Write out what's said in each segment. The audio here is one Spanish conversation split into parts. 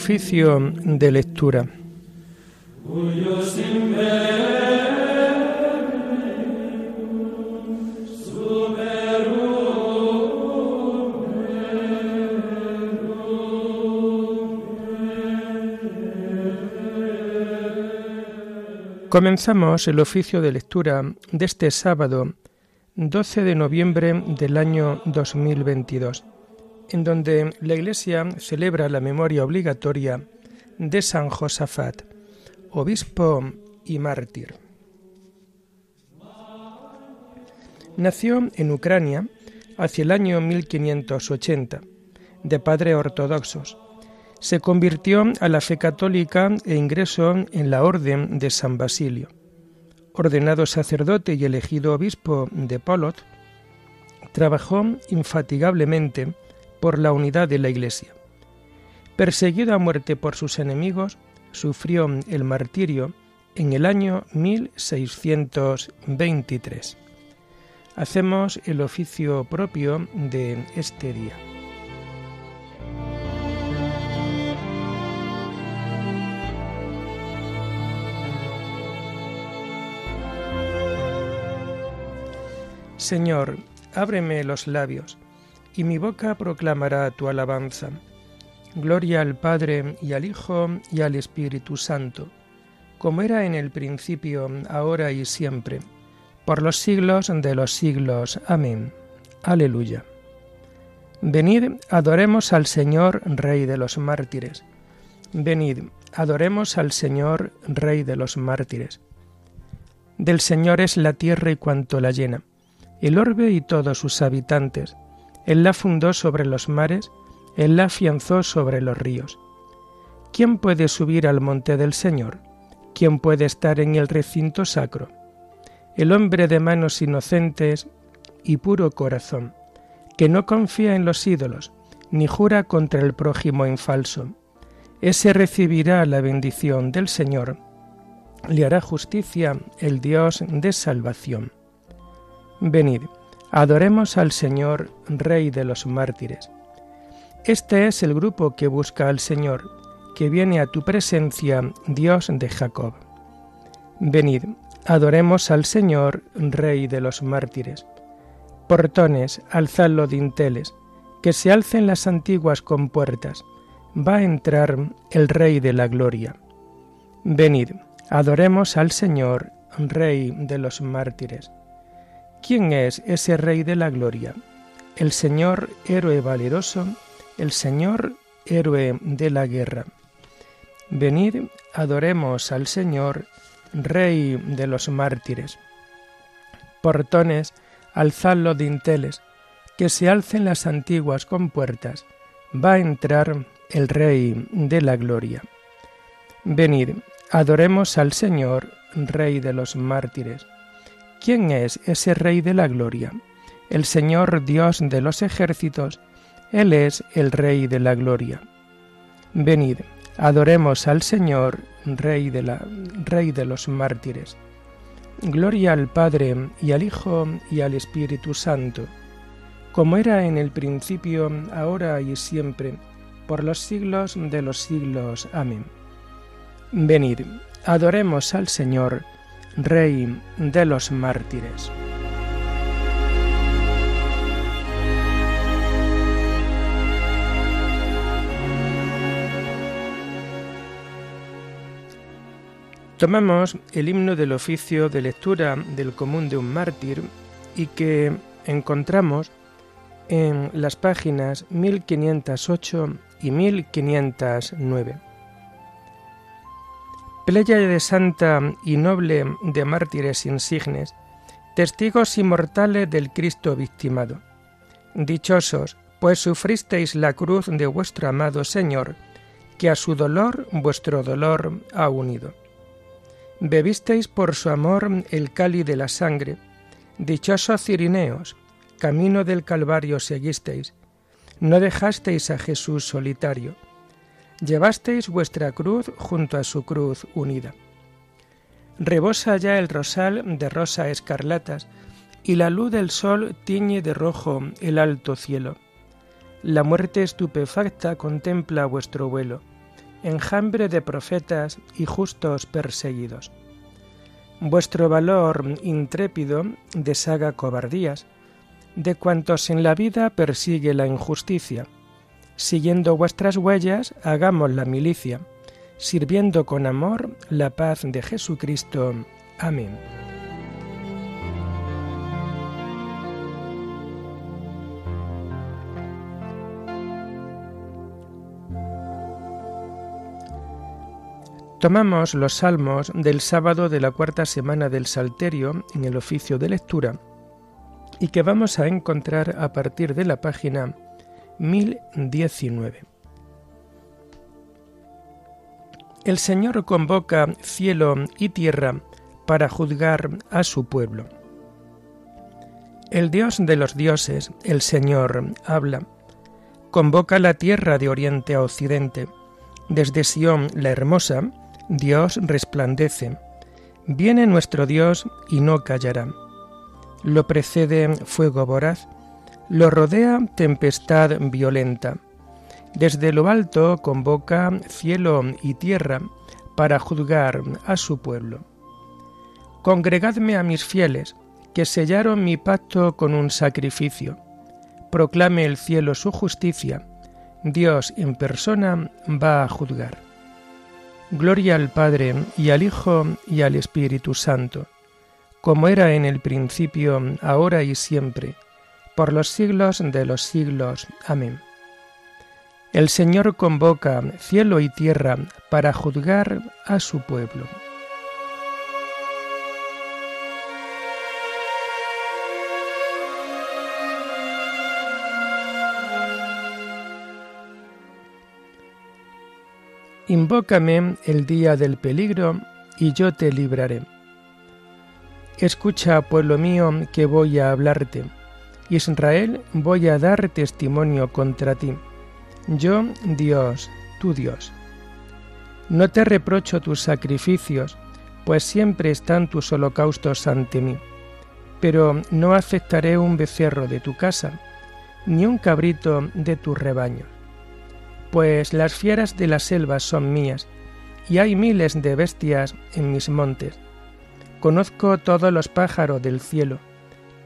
Oficio de lectura. Comenzamos el oficio de lectura de este sábado 12 de noviembre del año 2022, en donde la Iglesia celebra la memoria obligatoria de San Josafat, obispo y mártir. Nació en Ucrania hacia el año 1580, de padres ortodoxos se convirtió a la fe católica e ingresó en la Orden de San Basilio. Ordenado sacerdote y elegido obispo de Polot, trabajó infatigablemente por la unidad de la Iglesia. Perseguido a muerte por sus enemigos, sufrió el martirio en el año 1623. Hacemos el oficio propio de este día. Señor, ábreme los labios, y mi boca proclamará tu alabanza. Gloria al Padre y al Hijo y al Espíritu Santo, como era en el principio, ahora y siempre, por los siglos de los siglos. Amén. Aleluya. Venid, adoremos al Señor, Rey de los mártires. Venid, adoremos al Señor, Rey de los mártires. Del Señor es la tierra y cuanto la llena el orbe y todos sus habitantes. Él la fundó sobre los mares, Él la afianzó sobre los ríos. ¿Quién puede subir al monte del Señor? ¿Quién puede estar en el recinto sacro? El hombre de manos inocentes y puro corazón, que no confía en los ídolos, ni jura contra el prójimo en falso. Ese recibirá la bendición del Señor, le hará justicia el Dios de salvación. Venid, adoremos al Señor, Rey de los mártires. Este es el grupo que busca al Señor, que viene a tu presencia, Dios de Jacob. Venid, adoremos al Señor, Rey de los mártires. Portones, alzad los dinteles, que se alcen las antiguas compuertas, va a entrar el Rey de la gloria. Venid, adoremos al Señor, Rey de los mártires. ¿Quién es ese Rey de la Gloria? El Señor héroe valeroso, el Señor héroe de la guerra. Venid, adoremos al Señor, Rey de los mártires. Portones, alzad los dinteles, que se alcen las antiguas compuertas, va a entrar el Rey de la gloria. Venid, adoremos al Señor, Rey de los mártires. ¿Quién es ese Rey de la Gloria? El Señor Dios de los ejércitos, Él es el Rey de la Gloria. Venid, adoremos al Señor, Rey de, la, Rey de los mártires. Gloria al Padre y al Hijo y al Espíritu Santo, como era en el principio, ahora y siempre, por los siglos de los siglos. Amén. Venid, adoremos al Señor, Rey de los mártires. Tomamos el himno del oficio de lectura del común de un mártir y que encontramos en las páginas 1508 y 1509 de santa y noble de mártires insignes, testigos inmortales del Cristo victimado. Dichosos, pues sufristeis la cruz de vuestro amado Señor, que a su dolor vuestro dolor ha unido. Bebisteis por su amor el cáliz de la sangre, dichosos cirineos, camino del Calvario seguisteis, no dejasteis a Jesús solitario llevasteis vuestra cruz junto a su cruz unida. Rebosa ya el rosal de rosa escarlatas, y la luz del sol tiñe de rojo el alto cielo. La muerte estupefacta contempla vuestro vuelo, enjambre de profetas y justos perseguidos. Vuestro valor intrépido deshaga cobardías, de cuantos en la vida persigue la injusticia. Siguiendo vuestras huellas, hagamos la milicia, sirviendo con amor la paz de Jesucristo. Amén. Tomamos los salmos del sábado de la cuarta semana del Salterio en el oficio de lectura y que vamos a encontrar a partir de la página 1019. El Señor convoca cielo y tierra para juzgar a su pueblo. El Dios de los dioses, el Señor, habla. Convoca la tierra de oriente a occidente. Desde Sión la hermosa, Dios resplandece. Viene nuestro Dios y no callará. Lo precede fuego voraz, lo rodea tempestad violenta. Desde lo alto convoca cielo y tierra para juzgar a su pueblo. Congregadme a mis fieles, que sellaron mi pacto con un sacrificio. Proclame el cielo su justicia. Dios en persona va a juzgar. Gloria al Padre y al Hijo y al Espíritu Santo, como era en el principio, ahora y siempre, por los siglos de los siglos. Amén. El Señor convoca cielo y tierra para juzgar a su pueblo. Invócame el día del peligro y yo te libraré. Escucha, pueblo mío, que voy a hablarte. Israel, voy a dar testimonio contra ti. Yo, Dios, tu Dios. No te reprocho tus sacrificios, pues siempre están tus holocaustos ante mí. Pero no aceptaré un becerro de tu casa, ni un cabrito de tu rebaño pues las fieras de la selva son mías, y hay miles de bestias en mis montes. Conozco todos los pájaros del cielo,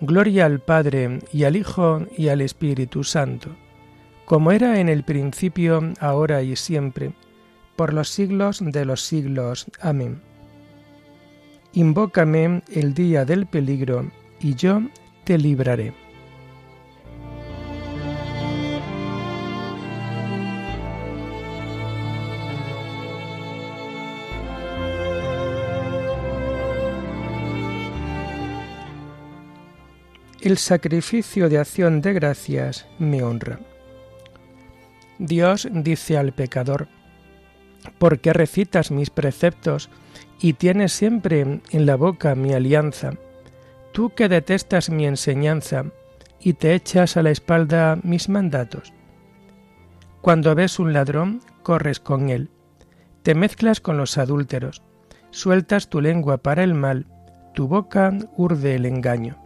Gloria al Padre y al Hijo y al Espíritu Santo, como era en el principio, ahora y siempre, por los siglos de los siglos. Amén. Invócame el día del peligro, y yo te libraré. El sacrificio de acción de gracias me honra. Dios dice al pecador, ¿por qué recitas mis preceptos y tienes siempre en la boca mi alianza? Tú que detestas mi enseñanza y te echas a la espalda mis mandatos. Cuando ves un ladrón, corres con él, te mezclas con los adúlteros, sueltas tu lengua para el mal, tu boca urde el engaño.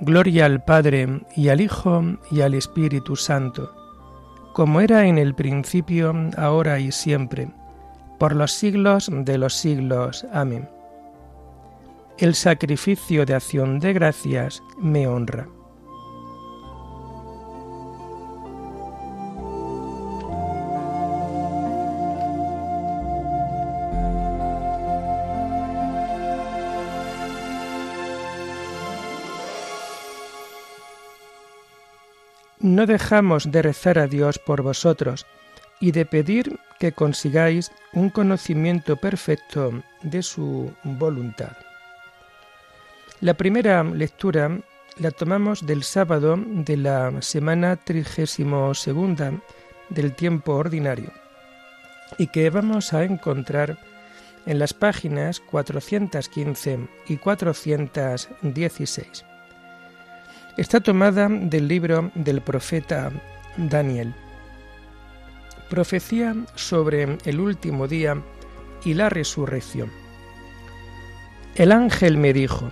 Gloria al Padre y al Hijo y al Espíritu Santo, como era en el principio, ahora y siempre, por los siglos de los siglos. Amén. El sacrificio de acción de gracias me honra. No dejamos de rezar a Dios por vosotros y de pedir que consigáis un conocimiento perfecto de su voluntad. La primera lectura la tomamos del sábado de la semana trigésimo segunda del tiempo ordinario y que vamos a encontrar en las páginas 415 y 416. Está tomada del libro del profeta Daniel. Profecía sobre el último día y la resurrección. El ángel me dijo,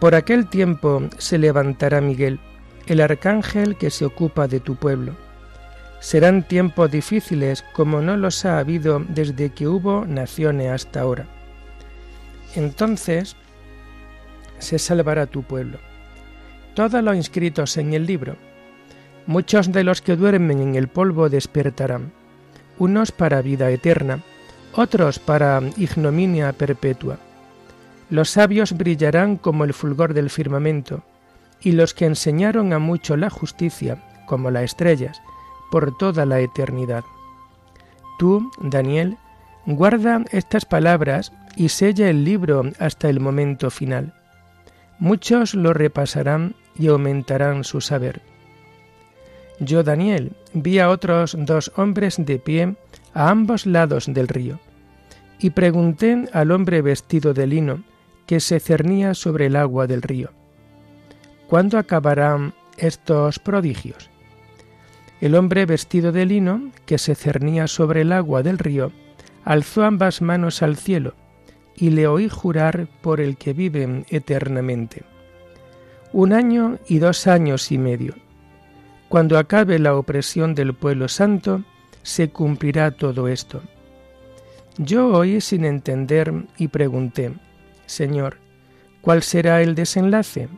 por aquel tiempo se levantará Miguel, el arcángel que se ocupa de tu pueblo. Serán tiempos difíciles como no los ha habido desde que hubo naciones hasta ahora. Entonces se salvará tu pueblo. Todos los inscritos en el libro, muchos de los que duermen en el polvo despertarán, unos para vida eterna, otros para ignominia perpetua los sabios brillarán como el fulgor del firmamento, y los que enseñaron a mucho la justicia, como las estrellas, por toda la eternidad. Tú, Daniel, guarda estas palabras y sella el libro hasta el momento final. Muchos lo repasarán y aumentarán su saber. Yo, Daniel, vi a otros dos hombres de pie a ambos lados del río, y pregunté al hombre vestido de lino, que se cernía sobre el agua del río. ¿Cuándo acabarán estos prodigios? El hombre vestido de lino, que se cernía sobre el agua del río, alzó ambas manos al cielo, y le oí jurar por el que vive eternamente. Un año y dos años y medio. Cuando acabe la opresión del pueblo santo, se cumplirá todo esto. Yo oí sin entender y pregunté, Señor, ¿cuál será el desenlace?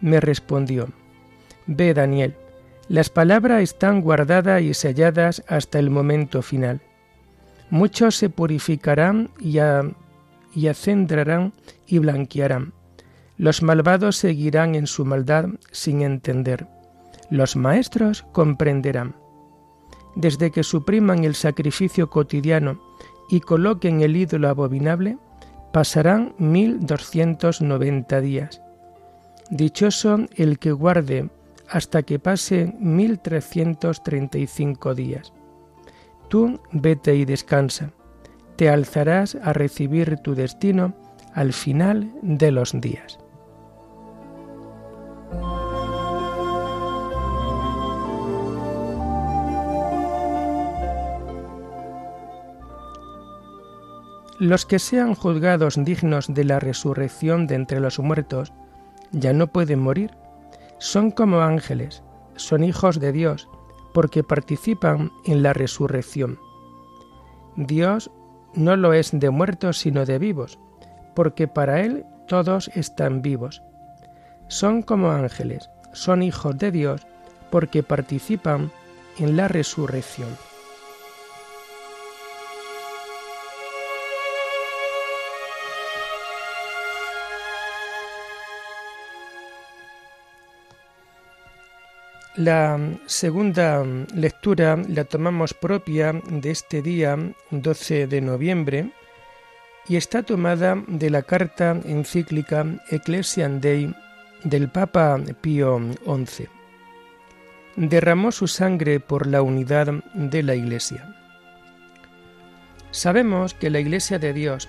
Me respondió, Ve, Daniel, las palabras están guardadas y selladas hasta el momento final. Muchos se purificarán y, y acendrarán y blanquearán. Los malvados seguirán en su maldad sin entender. Los maestros comprenderán. Desde que supriman el sacrificio cotidiano y coloquen el ídolo abominable, pasarán mil doscientos noventa días. Dichoso el que guarde hasta que pase mil trescientos treinta y cinco días. Tú vete y descansa, te alzarás a recibir tu destino al final de los días. Los que sean juzgados dignos de la resurrección de entre los muertos ya no pueden morir. Son como ángeles, son hijos de Dios, porque participan en la resurrección. Dios no lo es de muertos sino de vivos, porque para Él todos están vivos. Son como ángeles, son hijos de Dios, porque participan en la resurrección. La segunda lectura la tomamos propia de este día 12 de noviembre y está tomada de la carta encíclica Ecclesiam Dei del Papa Pío XI. Derramó su sangre por la unidad de la Iglesia. Sabemos que la Iglesia de Dios,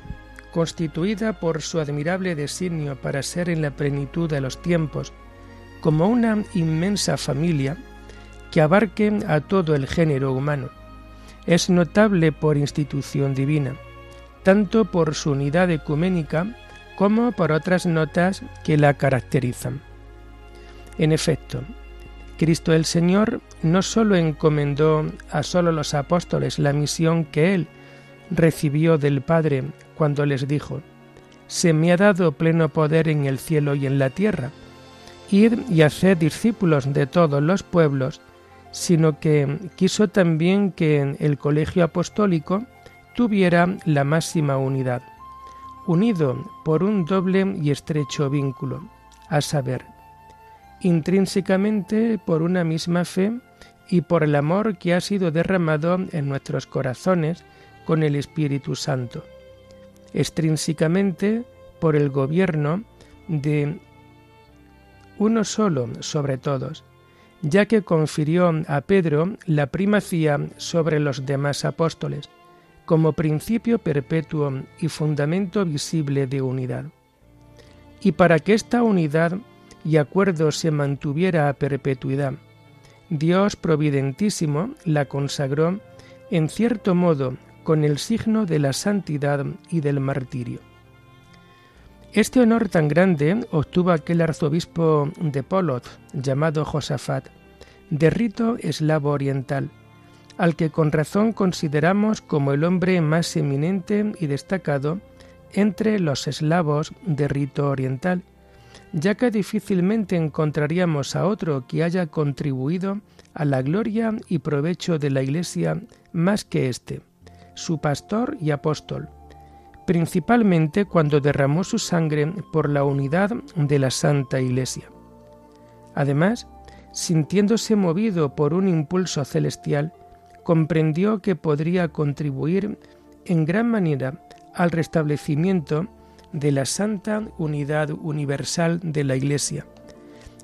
constituida por su admirable designio para ser en la plenitud de los tiempos, como una inmensa familia que abarque a todo el género humano. Es notable por institución divina, tanto por su unidad ecuménica como por otras notas que la caracterizan. En efecto, Cristo el Señor no sólo encomendó a solo los apóstoles la misión que Él recibió del Padre cuando les dijo, Se me ha dado pleno poder en el cielo y en la tierra, Id y hacer discípulos de todos los pueblos, sino que quiso también que el colegio apostólico tuviera la máxima unidad, unido por un doble y estrecho vínculo, a saber, intrínsecamente por una misma fe y por el amor que ha sido derramado en nuestros corazones con el Espíritu Santo, extrínsecamente por el gobierno de uno solo sobre todos, ya que confirió a Pedro la primacía sobre los demás apóstoles, como principio perpetuo y fundamento visible de unidad. Y para que esta unidad y acuerdo se mantuviera a perpetuidad, Dios providentísimo la consagró en cierto modo con el signo de la santidad y del martirio. Este honor tan grande obtuvo aquel arzobispo de Polot, llamado Josafat, de rito eslavo oriental, al que con razón consideramos como el hombre más eminente y destacado entre los eslavos de rito oriental, ya que difícilmente encontraríamos a otro que haya contribuido a la gloria y provecho de la Iglesia más que éste, su pastor y apóstol, principalmente cuando derramó su sangre por la unidad de la Santa Iglesia. Además, sintiéndose movido por un impulso celestial, comprendió que podría contribuir en gran manera al restablecimiento de la santa unidad universal de la Iglesia.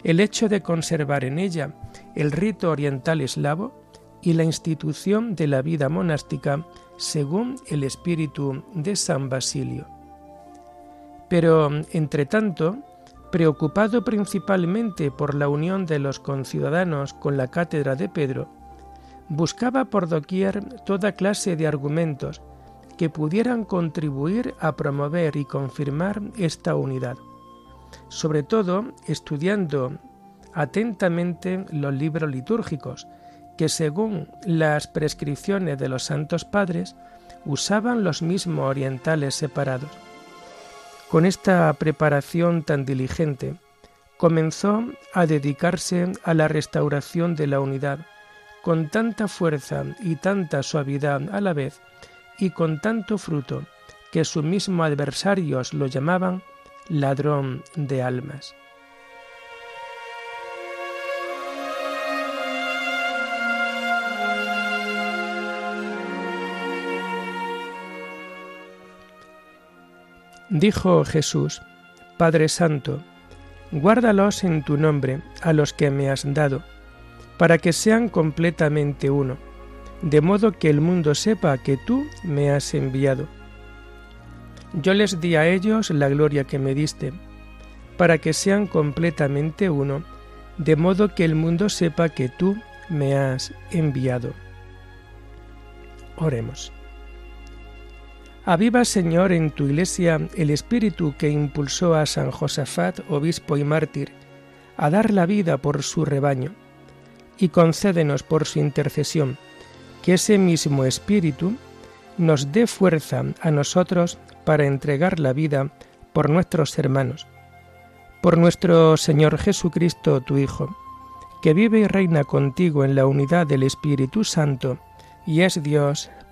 El hecho de conservar en ella el rito oriental eslavo y la institución de la vida monástica según el espíritu de San Basilio. Pero, entre tanto, preocupado principalmente por la unión de los conciudadanos con la cátedra de Pedro, buscaba por doquier toda clase de argumentos que pudieran contribuir a promover y confirmar esta unidad, sobre todo estudiando atentamente los libros litúrgicos, que según las prescripciones de los santos padres usaban los mismos orientales separados. Con esta preparación tan diligente, comenzó a dedicarse a la restauración de la unidad, con tanta fuerza y tanta suavidad a la vez, y con tanto fruto, que sus mismos adversarios lo llamaban ladrón de almas. Dijo Jesús, Padre Santo, guárdalos en tu nombre a los que me has dado, para que sean completamente uno, de modo que el mundo sepa que tú me has enviado. Yo les di a ellos la gloria que me diste, para que sean completamente uno, de modo que el mundo sepa que tú me has enviado. Oremos. Aviva, Señor, en tu iglesia el espíritu que impulsó a San Josafat, obispo y mártir, a dar la vida por su rebaño, y concédenos por su intercesión que ese mismo espíritu nos dé fuerza a nosotros para entregar la vida por nuestros hermanos, por nuestro Señor Jesucristo, tu Hijo, que vive y reina contigo en la unidad del Espíritu Santo, y es Dios